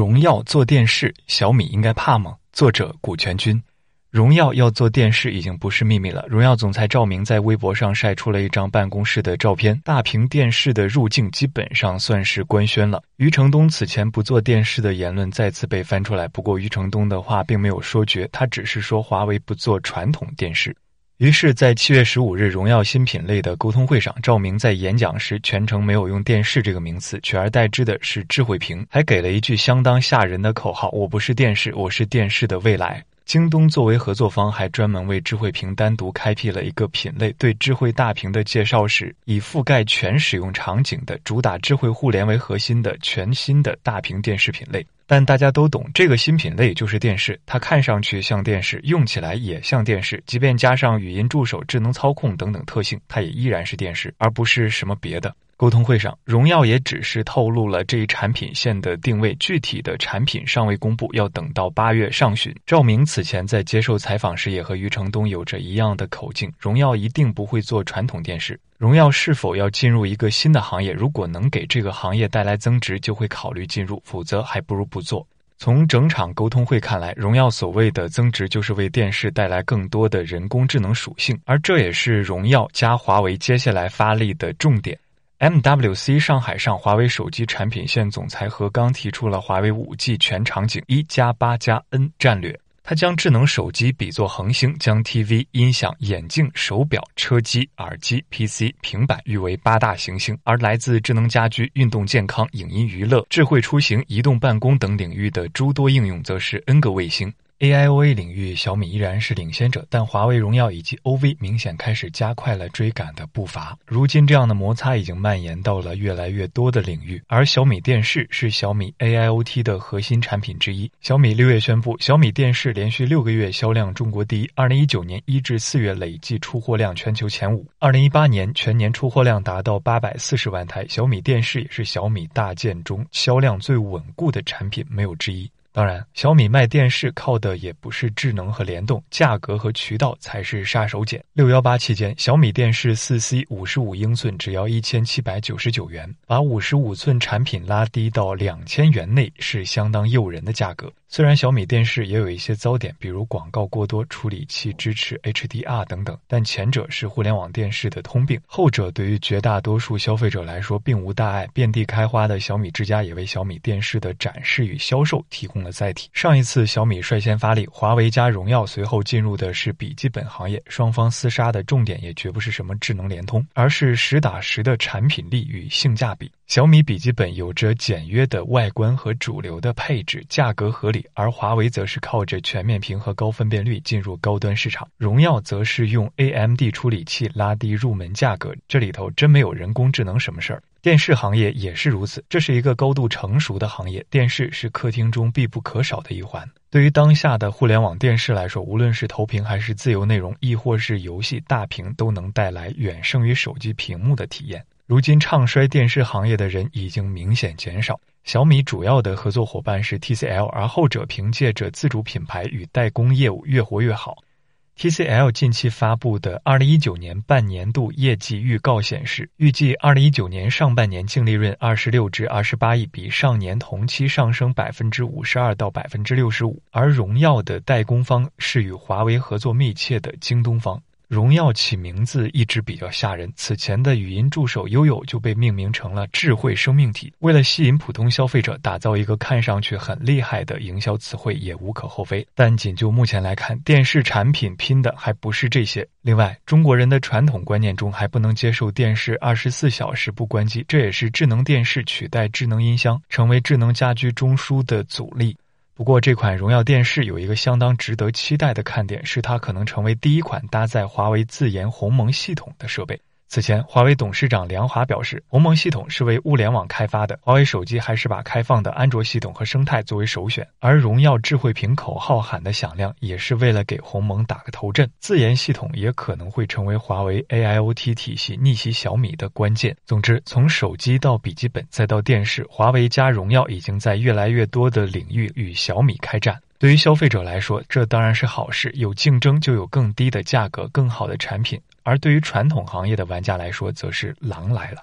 荣耀做电视，小米应该怕吗？作者古全军。荣耀要做电视已经不是秘密了。荣耀总裁赵明在微博上晒出了一张办公室的照片，大屏电视的入境基本上算是官宣了。余承东此前不做电视的言论再次被翻出来，不过余承东的话并没有说绝，他只是说华为不做传统电视。于是，在七月十五日荣耀新品类的沟通会上，赵明在演讲时全程没有用“电视”这个名词，取而代之的是智慧屏，还给了一句相当吓人的口号：“我不是电视，我是电视的未来。”京东作为合作方，还专门为智慧屏单独开辟了一个品类。对智慧大屏的介绍是，以覆盖全使用场景的、主打智慧互联为核心的全新的大屏电视品类。但大家都懂，这个新品类就是电视，它看上去像电视，用起来也像电视。即便加上语音助手、智能操控等等特性，它也依然是电视，而不是什么别的。沟通会上，荣耀也只是透露了这一产品线的定位，具体的产品尚未公布，要等到八月上旬。赵明此前在接受采访时，也和余承东有着一样的口径：荣耀一定不会做传统电视。荣耀是否要进入一个新的行业？如果能给这个行业带来增值，就会考虑进入；否则，还不如不做。从整场沟通会看来，荣耀所谓的增值，就是为电视带来更多的人工智能属性，而这也是荣耀加华为接下来发力的重点。MWC 上海上华为手机产品线总裁何刚提出了华为五 G 全场景一加八加 N 战略。他将智能手机比作恒星，将 TV、音响、眼镜、手表、车机、耳机、PC、平板誉为八大行星，而来自智能家居、运动健康、影音娱乐、智慧出行、移动办公等领域的诸多应用，则是 N 个卫星。AIoA 领域，小米依然是领先者，但华为、荣耀以及 OV 明显开始加快了追赶的步伐。如今，这样的摩擦已经蔓延到了越来越多的领域。而小米电视是小米 AIoT 的核心产品之一。小米六月宣布，小米电视连续六个月销量中国第一，二零一九年一至四月累计出货量全球前五，二零一八年全年出货量达到八百四十万台。小米电视也是小米大件中销量最稳固的产品，没有之一。当然，小米卖电视靠的也不是智能和联动，价格和渠道才是杀手锏。六幺八期间，小米电视四 C 五十五英寸只要一千七百九十九元，把五十五寸产品拉低到两千元内是相当诱人的价格。虽然小米电视也有一些糟点，比如广告过多、处理器支持 HDR 等等，但前者是互联网电视的通病，后者对于绝大多数消费者来说并无大碍。遍地开花的小米之家也为小米电视的展示与销售提供了载体。上一次小米率先发力，华为加荣耀随后进入的是笔记本行业，双方厮杀的重点也绝不是什么智能联通，而是实打实的产品力与性价比。小米笔记本有着简约的外观和主流的配置，价格合理；而华为则是靠着全面屏和高分辨率进入高端市场，荣耀则是用 AMD 处理器拉低入门价格。这里头真没有人工智能什么事儿。电视行业也是如此，这是一个高度成熟的行业，电视是客厅中必不可少的一环。对于当下的互联网电视来说，无论是投屏还是自由内容，亦或是游戏，大屏都能带来远胜于手机屏幕的体验。如今唱衰电视行业的人已经明显减少。小米主要的合作伙伴是 TCL，而后者凭借着自主品牌与代工业务越活越好。TCL 近期发布的2019年半年度业绩预告显示，预计2019年上半年净利润26至28亿，比上年同期上升52%到65%。而荣耀的代工方是与华为合作密切的京东方。荣耀起名字一直比较吓人，此前的语音助手悠悠就被命名成了智慧生命体。为了吸引普通消费者，打造一个看上去很厉害的营销词汇也无可厚非。但仅就目前来看，电视产品拼的还不是这些。另外，中国人的传统观念中还不能接受电视二十四小时不关机，这也是智能电视取代智能音箱，成为智能家居中枢的阻力。不过，这款荣耀电视有一个相当值得期待的看点，是它可能成为第一款搭载华为自研鸿蒙系统的设备。此前，华为董事长梁华表示，鸿蒙系统是为物联网开发的。华为手机还是把开放的安卓系统和生态作为首选。而荣耀智慧屏口号喊的响亮，也是为了给鸿蒙打个头阵。自研系统也可能会成为华为 AIoT 体系逆袭小米的关键。总之，从手机到笔记本再到电视，华为加荣耀已经在越来越多的领域与小米开战。对于消费者来说，这当然是好事，有竞争就有更低的价格、更好的产品。而对于传统行业的玩家来说，则是狼来了。